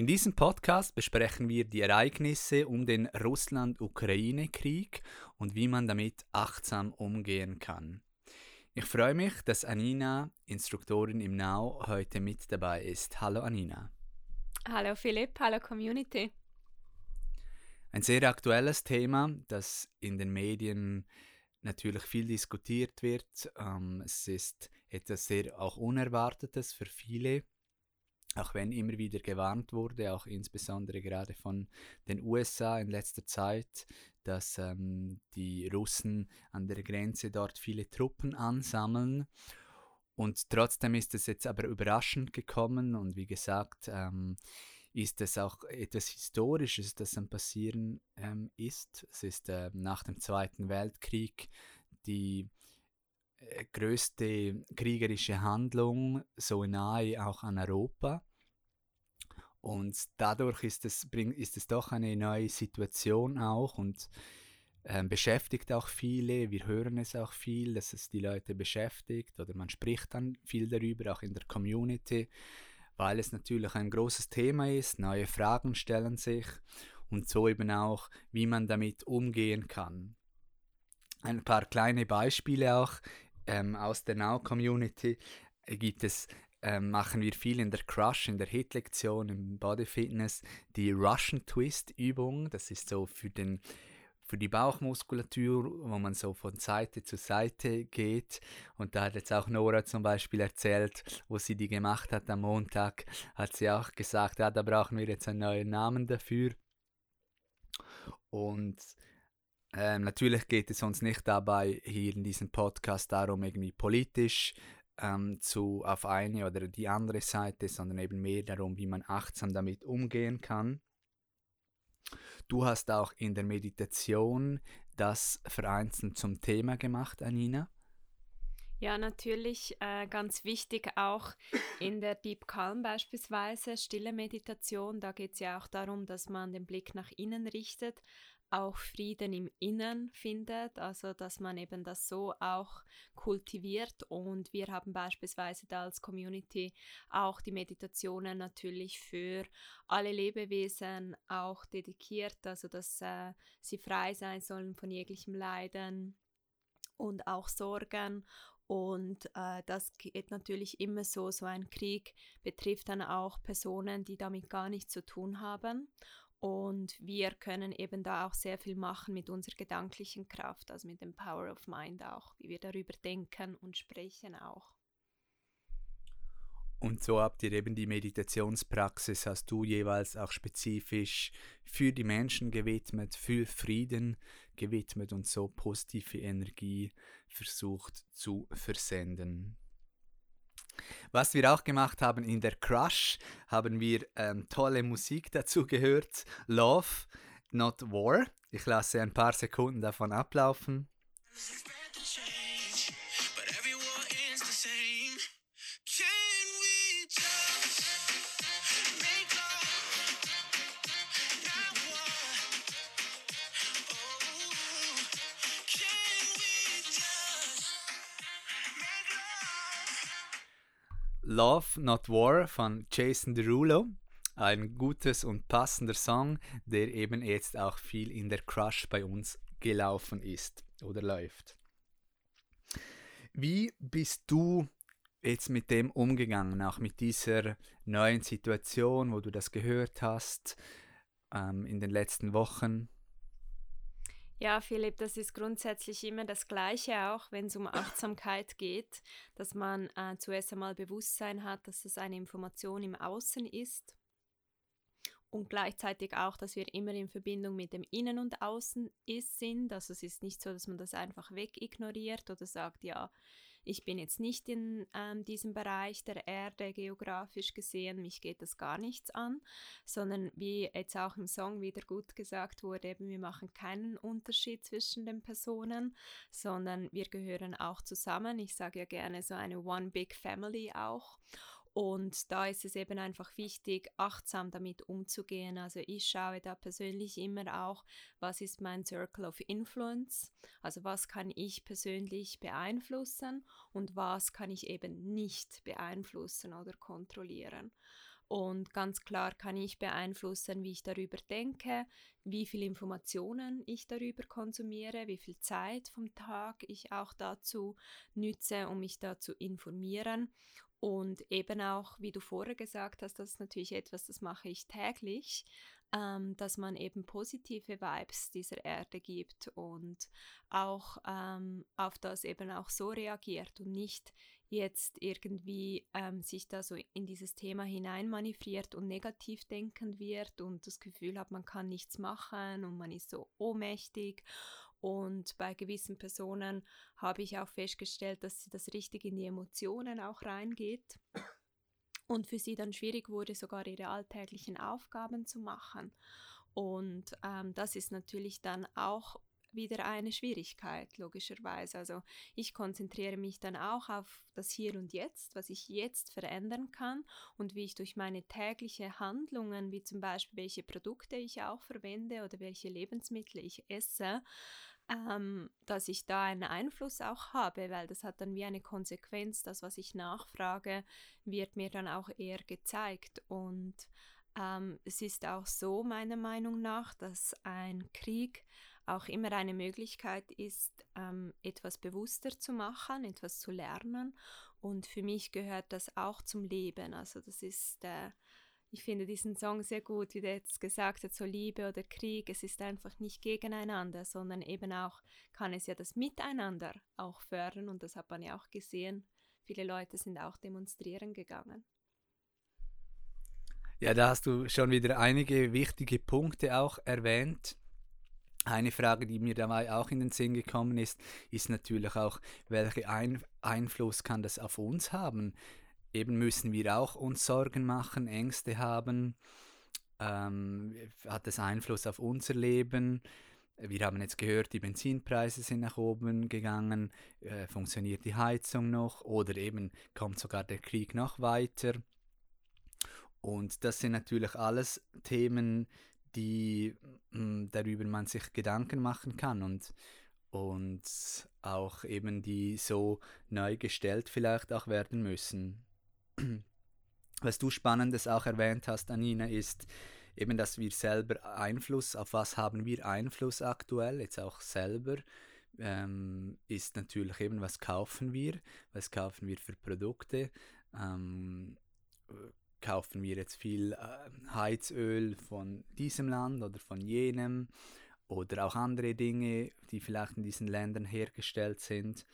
In diesem Podcast besprechen wir die Ereignisse um den Russland-Ukraine-Krieg und wie man damit achtsam umgehen kann. Ich freue mich, dass Anina, Instruktorin im Now, heute mit dabei ist. Hallo Anina. Hallo Philipp, hallo Community. Ein sehr aktuelles Thema, das in den Medien natürlich viel diskutiert wird. Ähm, es ist etwas sehr auch Unerwartetes für viele auch wenn immer wieder gewarnt wurde, auch insbesondere gerade von den USA in letzter Zeit, dass ähm, die Russen an der Grenze dort viele Truppen ansammeln. Und trotzdem ist es jetzt aber überraschend gekommen und wie gesagt, ähm, ist es auch etwas Historisches, das am Passieren ähm, ist. Es ist äh, nach dem Zweiten Weltkrieg die äh, größte kriegerische Handlung so nahe auch an Europa. Und dadurch ist es, ist es doch eine neue Situation auch und ähm, beschäftigt auch viele. Wir hören es auch viel, dass es die Leute beschäftigt oder man spricht dann viel darüber, auch in der Community, weil es natürlich ein großes Thema ist. Neue Fragen stellen sich und so eben auch, wie man damit umgehen kann. Ein paar kleine Beispiele auch ähm, aus der Now-Community gibt es ähm, machen wir viel in der Crush, in der Hit-Lektion, im Body Fitness, die Russian Twist-Übung. Das ist so für, den, für die Bauchmuskulatur, wo man so von Seite zu Seite geht. Und da hat jetzt auch Nora zum Beispiel erzählt, wo sie die gemacht hat am Montag, hat sie auch gesagt, ja, da brauchen wir jetzt einen neuen Namen dafür. Und ähm, natürlich geht es uns nicht dabei hier in diesem Podcast darum, irgendwie politisch ähm, zu, auf eine oder die andere Seite, sondern eben mehr darum, wie man achtsam damit umgehen kann. Du hast auch in der Meditation das vereinzelt zum Thema gemacht, Anina. Ja, natürlich äh, ganz wichtig auch in der Deep Calm beispielsweise, stille Meditation. Da geht es ja auch darum, dass man den Blick nach innen richtet, auch Frieden im Innen findet, also dass man eben das so auch kultiviert und wir haben beispielsweise da als Community auch die Meditationen natürlich für alle Lebewesen auch dedikiert, also dass äh, sie frei sein sollen von jeglichem Leiden und auch Sorgen und äh, das geht natürlich immer so. So ein Krieg betrifft dann auch Personen, die damit gar nichts zu tun haben. Und wir können eben da auch sehr viel machen mit unserer gedanklichen Kraft, also mit dem Power of Mind auch, wie wir darüber denken und sprechen auch. Und so habt ihr eben die Meditationspraxis, hast du jeweils auch spezifisch für die Menschen gewidmet, für Frieden gewidmet und so positive Energie versucht zu versenden. Was wir auch gemacht haben in der Crush, haben wir ähm, tolle Musik dazu gehört. Love, Not War. Ich lasse ein paar Sekunden davon ablaufen. Love Not War von Jason Derulo. Ein gutes und passender Song, der eben jetzt auch viel in der Crush bei uns gelaufen ist oder läuft. Wie bist du jetzt mit dem umgegangen, auch mit dieser neuen Situation, wo du das gehört hast ähm, in den letzten Wochen? Ja, Philipp, das ist grundsätzlich immer das Gleiche, auch wenn es um Achtsamkeit geht, dass man äh, zuerst einmal Bewusstsein hat, dass es eine Information im Außen ist und gleichzeitig auch, dass wir immer in Verbindung mit dem Innen und Außen ist, sind. Also es ist nicht so, dass man das einfach wegignoriert oder sagt, ja, ich bin jetzt nicht in ähm, diesem Bereich der Erde geografisch gesehen, mich geht das gar nichts an, sondern wie jetzt auch im Song wieder gut gesagt wurde, eben wir machen keinen Unterschied zwischen den Personen, sondern wir gehören auch zusammen. Ich sage ja gerne so eine One Big Family auch. Und da ist es eben einfach wichtig, achtsam damit umzugehen. Also ich schaue da persönlich immer auch, was ist mein Circle of Influence? Also was kann ich persönlich beeinflussen und was kann ich eben nicht beeinflussen oder kontrollieren. Und ganz klar kann ich beeinflussen, wie ich darüber denke, wie viele Informationen ich darüber konsumiere, wie viel Zeit vom Tag ich auch dazu nütze, um mich da zu informieren. Und eben auch, wie du vorher gesagt hast, das ist natürlich etwas, das mache ich täglich, ähm, dass man eben positive Vibes dieser Erde gibt und auch ähm, auf das eben auch so reagiert und nicht jetzt irgendwie ähm, sich da so in dieses Thema hineinmanövriert und negativ denken wird und das Gefühl hat, man kann nichts machen und man ist so ohnmächtig und bei gewissen Personen habe ich auch festgestellt, dass sie das richtig in die Emotionen auch reingeht und für sie dann schwierig wurde, sogar ihre alltäglichen Aufgaben zu machen. Und ähm, das ist natürlich dann auch wieder eine Schwierigkeit, logischerweise. Also ich konzentriere mich dann auch auf das Hier und Jetzt, was ich jetzt verändern kann und wie ich durch meine tägliche Handlungen, wie zum Beispiel welche Produkte ich auch verwende oder welche Lebensmittel ich esse, ähm, dass ich da einen Einfluss auch habe, weil das hat dann wie eine Konsequenz, das, was ich nachfrage, wird mir dann auch eher gezeigt. Und ähm, es ist auch so, meiner Meinung nach, dass ein Krieg auch immer eine Möglichkeit ist, ähm, etwas bewusster zu machen, etwas zu lernen. Und für mich gehört das auch zum Leben. Also das ist äh, ich finde diesen Song sehr gut, wie der jetzt gesagt hat, so Liebe oder Krieg, es ist einfach nicht gegeneinander, sondern eben auch kann es ja das Miteinander auch fördern und das hat man ja auch gesehen. Viele Leute sind auch demonstrieren gegangen. Ja, da hast du schon wieder einige wichtige Punkte auch erwähnt. Eine Frage, die mir dabei auch in den Sinn gekommen ist, ist natürlich auch, welchen Ein Einfluss kann das auf uns haben? Eben müssen wir auch uns Sorgen machen, Ängste haben. Ähm, hat das Einfluss auf unser Leben? Wir haben jetzt gehört, die Benzinpreise sind nach oben gegangen. Äh, funktioniert die Heizung noch? Oder eben kommt sogar der Krieg noch weiter? Und das sind natürlich alles Themen, die mh, hm, darüber man sich Gedanken machen kann und, und auch eben die so neu gestellt vielleicht auch werden müssen. Was du Spannendes auch erwähnt hast, Anina, ist eben, dass wir selber Einfluss, auf was haben wir Einfluss aktuell, jetzt auch selber, ähm, ist natürlich eben, was kaufen wir, was kaufen wir für Produkte, ähm, kaufen wir jetzt viel äh, Heizöl von diesem Land oder von jenem? Oder auch andere Dinge, die vielleicht in diesen Ländern hergestellt sind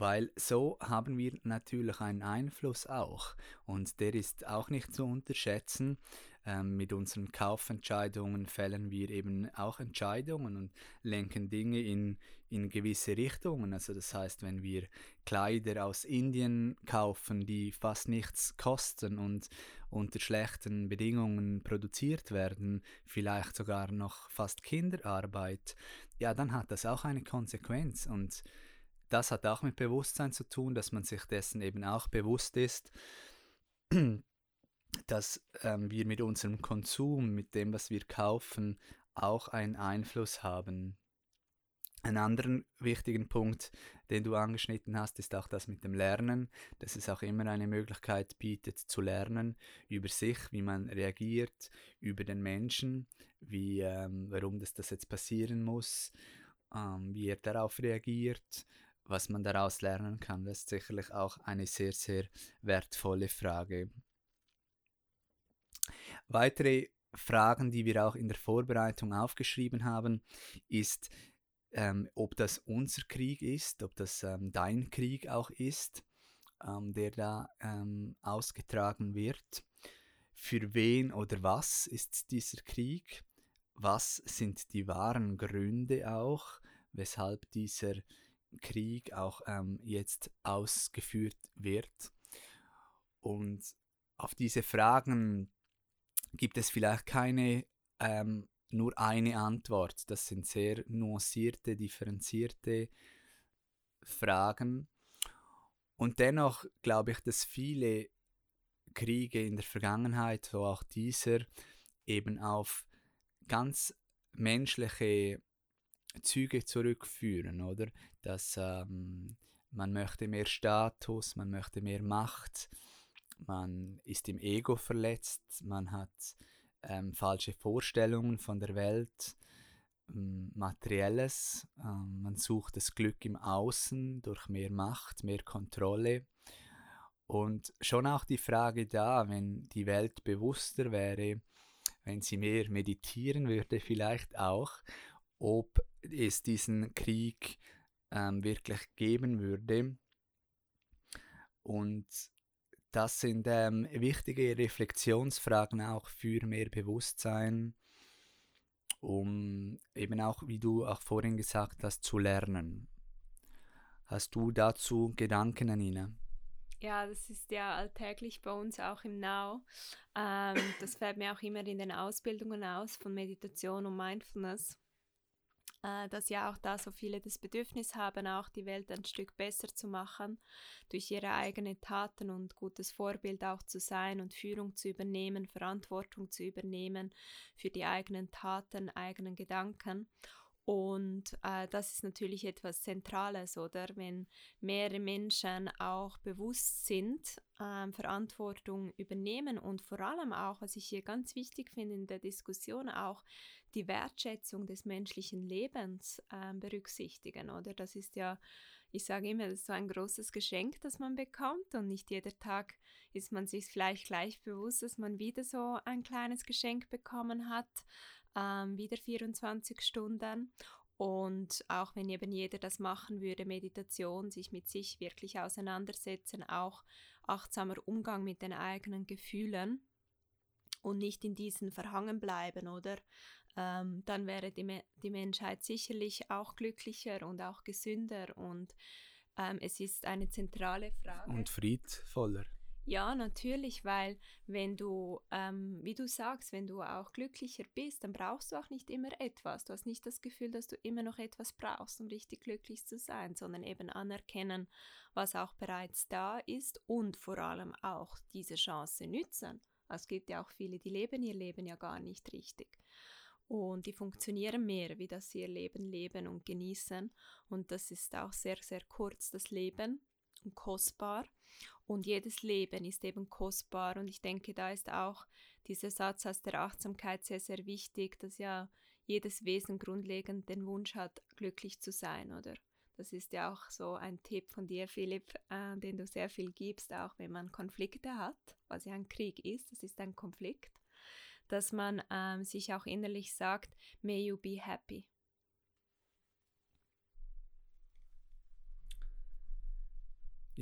weil so haben wir natürlich einen Einfluss auch und der ist auch nicht zu unterschätzen. Ähm, mit unseren Kaufentscheidungen fällen wir eben auch Entscheidungen und lenken Dinge in, in gewisse Richtungen. Also das heißt, wenn wir Kleider aus Indien kaufen, die fast nichts kosten und unter schlechten Bedingungen produziert werden, vielleicht sogar noch fast Kinderarbeit, ja, dann hat das auch eine Konsequenz und das hat auch mit Bewusstsein zu tun, dass man sich dessen eben auch bewusst ist, dass ähm, wir mit unserem Konsum, mit dem, was wir kaufen, auch einen Einfluss haben. Einen anderen wichtigen Punkt, den du angeschnitten hast, ist auch das mit dem Lernen, dass es auch immer eine Möglichkeit bietet zu lernen über sich, wie man reagiert, über den Menschen, wie, ähm, warum das, das jetzt passieren muss, ähm, wie er darauf reagiert, was man daraus lernen kann, das ist sicherlich auch eine sehr, sehr wertvolle Frage. Weitere Fragen, die wir auch in der Vorbereitung aufgeschrieben haben, ist, ähm, ob das unser Krieg ist, ob das ähm, dein Krieg auch ist, ähm, der da ähm, ausgetragen wird. Für wen oder was ist dieser Krieg? Was sind die wahren Gründe auch, weshalb dieser Krieg auch ähm, jetzt ausgeführt wird. Und auf diese Fragen gibt es vielleicht keine ähm, nur eine Antwort. Das sind sehr nuancierte, differenzierte Fragen. Und dennoch glaube ich, dass viele Kriege in der Vergangenheit, so auch dieser, eben auf ganz menschliche Züge zurückführen, oder? Dass ähm, man möchte mehr Status, man möchte mehr Macht, man ist im Ego verletzt, man hat ähm, falsche Vorstellungen von der Welt, ähm, materielles, ähm, man sucht das Glück im Außen durch mehr Macht, mehr Kontrolle. Und schon auch die Frage da, wenn die Welt bewusster wäre, wenn sie mehr meditieren würde, vielleicht auch, ob es diesen Krieg ähm, wirklich geben würde. Und das sind ähm, wichtige Reflexionsfragen auch für mehr Bewusstsein, um eben auch, wie du auch vorhin gesagt hast, zu lernen. Hast du dazu Gedanken, Anina? Ja, das ist ja alltäglich bei uns auch im Now. Ähm, das fällt mir auch immer in den Ausbildungen aus von Meditation und Mindfulness äh, dass ja auch da so viele das Bedürfnis haben, auch die Welt ein Stück besser zu machen, durch ihre eigenen Taten und gutes Vorbild auch zu sein und Führung zu übernehmen, Verantwortung zu übernehmen für die eigenen Taten, eigenen Gedanken. Und äh, das ist natürlich etwas Zentrales, oder? Wenn mehrere Menschen auch bewusst sind, äh, Verantwortung übernehmen und vor allem auch, was ich hier ganz wichtig finde in der Diskussion, auch die Wertschätzung des menschlichen Lebens äh, berücksichtigen, oder? Das ist ja, ich sage immer, das ist so ein großes Geschenk, das man bekommt und nicht jeder Tag ist man sich vielleicht gleich bewusst, dass man wieder so ein kleines Geschenk bekommen hat, ähm, wieder 24 Stunden. Und auch wenn eben jeder das machen würde, Meditation, sich mit sich wirklich auseinandersetzen, auch achtsamer Umgang mit den eigenen Gefühlen und nicht in diesen verhangen bleiben, oder? ähm, dann wäre die, die Menschheit sicherlich auch glücklicher und auch gesünder und ähm, es ist eine zentrale Frage. Und friedvoller. Ja, natürlich, weil wenn du, ähm, wie du sagst, wenn du auch glücklicher bist, dann brauchst du auch nicht immer etwas. Du hast nicht das Gefühl, dass du immer noch etwas brauchst, um richtig glücklich zu sein, sondern eben anerkennen, was auch bereits da ist und vor allem auch diese Chance nützen. Es gibt ja auch viele, die leben ihr Leben ja gar nicht richtig und die funktionieren mehr, wie das sie ihr Leben leben und genießen. Und das ist auch sehr, sehr kurz, das Leben und kostbar. Und jedes Leben ist eben kostbar. Und ich denke, da ist auch dieser Satz aus der Achtsamkeit sehr, sehr wichtig, dass ja jedes Wesen grundlegend den Wunsch hat, glücklich zu sein, oder? Das ist ja auch so ein Tipp von dir, Philipp, äh, den du sehr viel gibst, auch wenn man Konflikte hat, was ja ein Krieg ist, das ist ein Konflikt dass man ähm, sich auch innerlich sagt, may you be happy.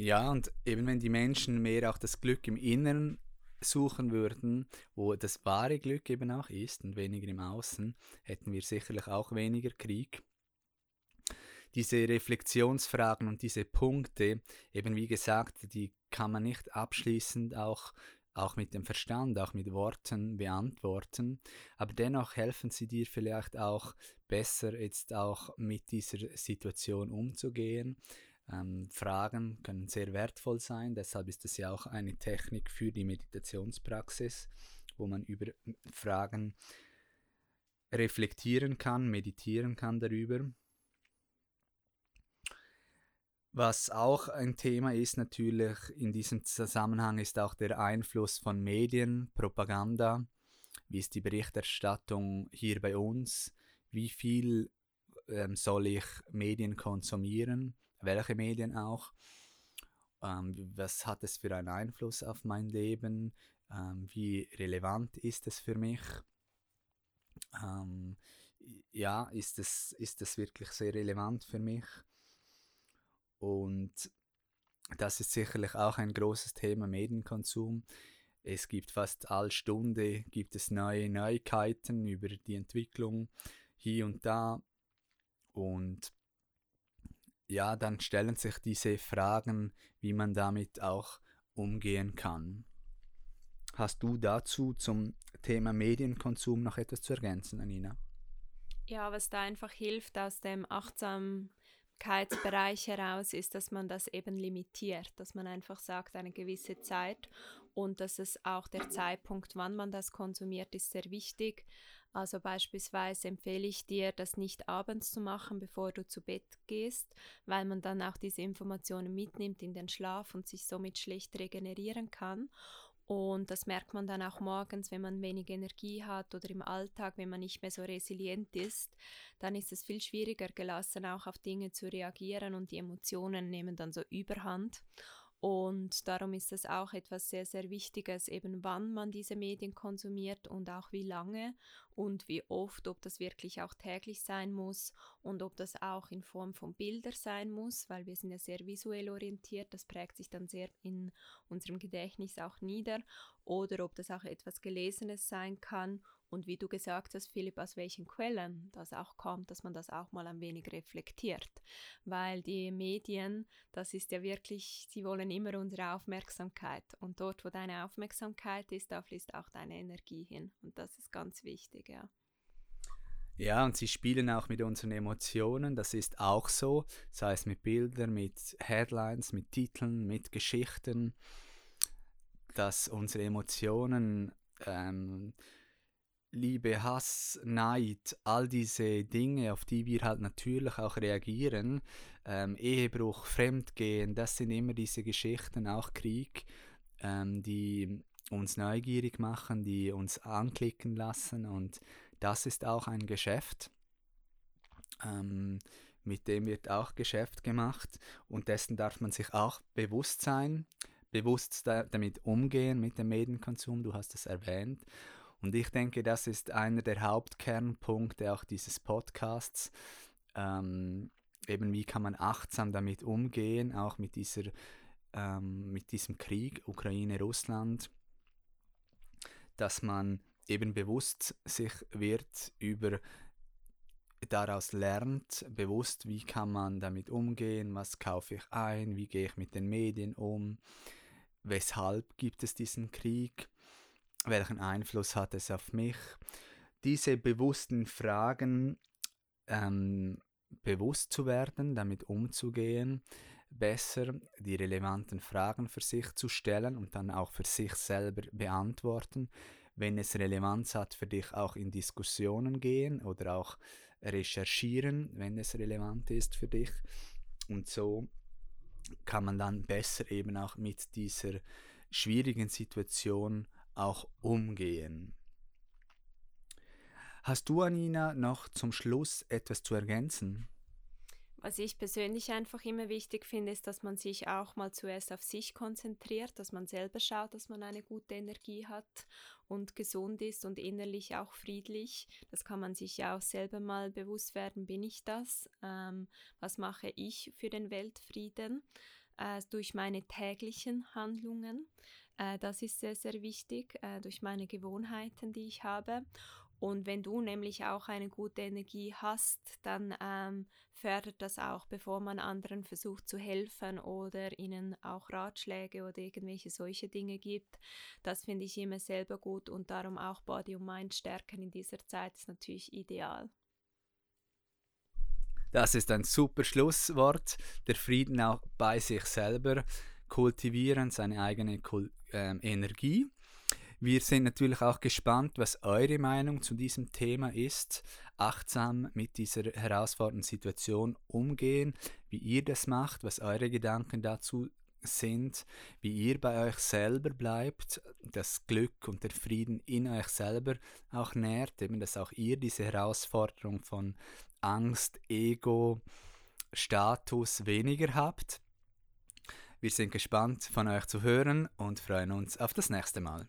Ja, und eben wenn die Menschen mehr auch das Glück im Inneren suchen würden, wo das wahre Glück eben auch ist und weniger im Außen, hätten wir sicherlich auch weniger Krieg. Diese Reflexionsfragen und diese Punkte, eben wie gesagt, die kann man nicht abschließend auch auch mit dem Verstand, auch mit Worten beantworten, aber dennoch helfen sie dir vielleicht auch besser jetzt auch mit dieser Situation umzugehen. Ähm, Fragen können sehr wertvoll sein, deshalb ist es ja auch eine Technik für die Meditationspraxis, wo man über Fragen reflektieren kann, meditieren kann darüber. Was auch ein Thema ist natürlich in diesem Zusammenhang ist auch der Einfluss von Medien, Propaganda. Wie ist die Berichterstattung hier bei uns? Wie viel ähm, soll ich Medien konsumieren? Welche Medien auch? Ähm, was hat es für einen Einfluss auf mein Leben? Ähm, wie relevant ist es für mich? Ähm, ja, ist es, ist es wirklich sehr relevant für mich? Und das ist sicherlich auch ein großes Thema Medienkonsum. Es gibt fast alle Stunde gibt es neue Neuigkeiten über die Entwicklung hier und da. Und ja, dann stellen sich diese Fragen, wie man damit auch umgehen kann. Hast du dazu zum Thema Medienkonsum noch etwas zu ergänzen, Anina? Ja, was da einfach hilft aus dem Achtsamkeitsbereich heraus, ist, dass man das eben limitiert, dass man einfach sagt, eine gewisse Zeit und dass es auch der Zeitpunkt, wann man das konsumiert, ist sehr wichtig. Also beispielsweise empfehle ich dir, das nicht abends zu machen, bevor du zu Bett gehst, weil man dann auch diese Informationen mitnimmt in den Schlaf und sich somit schlecht regenerieren kann. Und das merkt man dann auch morgens, wenn man wenig Energie hat oder im Alltag, wenn man nicht mehr so resilient ist, dann ist es viel schwieriger, gelassen auch auf Dinge zu reagieren und die Emotionen nehmen dann so überhand. Und darum ist es auch etwas sehr, sehr Wichtiges, eben wann man diese Medien konsumiert und auch wie lange und wie oft, ob das wirklich auch täglich sein muss und ob das auch in Form von Bilder sein muss, weil wir sind ja sehr visuell orientiert, das prägt sich dann sehr in unserem Gedächtnis auch nieder, oder ob das auch etwas Gelesenes sein kann und wie du gesagt hast, Philipp, aus welchen Quellen das auch kommt, dass man das auch mal ein wenig reflektiert. Weil die Medien, das ist ja wirklich, sie wollen immer unsere Aufmerksamkeit. Und dort, wo deine Aufmerksamkeit ist, da fließt auch deine Energie hin. Und das ist ganz wichtig, ja. Ja, und sie spielen auch mit unseren Emotionen, das ist auch so, sei es mit Bildern, mit Headlines, mit Titeln, mit Geschichten, dass unsere Emotionen ähm, Liebe, Hass, Neid, all diese Dinge, auf die wir halt natürlich auch reagieren, ähm, Ehebruch, Fremdgehen, das sind immer diese Geschichten, auch Krieg, ähm, die uns neugierig machen, die uns anklicken lassen. Und das ist auch ein Geschäft. Ähm, mit dem wird auch Geschäft gemacht. Und dessen darf man sich auch bewusst sein, bewusst da, damit umgehen mit dem Medienkonsum, du hast es erwähnt und ich denke, das ist einer der Hauptkernpunkte auch dieses Podcasts. Ähm, eben wie kann man achtsam damit umgehen, auch mit, dieser, ähm, mit diesem Krieg Ukraine-Russland, dass man eben bewusst sich wird über daraus lernt, bewusst, wie kann man damit umgehen, was kaufe ich ein, wie gehe ich mit den Medien um, weshalb gibt es diesen Krieg welchen Einfluss hat es auf mich? Diese bewussten Fragen ähm, bewusst zu werden, damit umzugehen, besser die relevanten Fragen für sich zu stellen und dann auch für sich selber beantworten. Wenn es Relevanz hat, für dich auch in Diskussionen gehen oder auch recherchieren, wenn es relevant ist für dich. Und so kann man dann besser eben auch mit dieser schwierigen Situation auch umgehen. Hast du, Anina, noch zum Schluss etwas zu ergänzen? Was ich persönlich einfach immer wichtig finde, ist, dass man sich auch mal zuerst auf sich konzentriert, dass man selber schaut, dass man eine gute Energie hat und gesund ist und innerlich auch friedlich. Das kann man sich ja auch selber mal bewusst werden, bin ich das? Ähm, was mache ich für den Weltfrieden? Äh, durch meine täglichen Handlungen. Äh, das ist sehr, sehr wichtig äh, durch meine Gewohnheiten, die ich habe. Und wenn du nämlich auch eine gute Energie hast, dann ähm, fördert das auch, bevor man anderen versucht zu helfen oder ihnen auch Ratschläge oder irgendwelche solche Dinge gibt. Das finde ich immer selber gut und darum auch Body und Mind stärken in dieser Zeit ist natürlich ideal. Das ist ein super Schlusswort. Der Frieden auch bei sich selber kultivieren, seine eigene Kul ähm, Energie. Wir sind natürlich auch gespannt, was eure Meinung zu diesem Thema ist. Achtsam mit dieser herausfordernden Situation umgehen, wie ihr das macht, was eure Gedanken dazu sind, wie ihr bei euch selber bleibt, das Glück und der Frieden in euch selber auch nährt, eben dass auch ihr diese Herausforderung von Angst, Ego, Status weniger habt. Wir sind gespannt von euch zu hören und freuen uns auf das nächste Mal.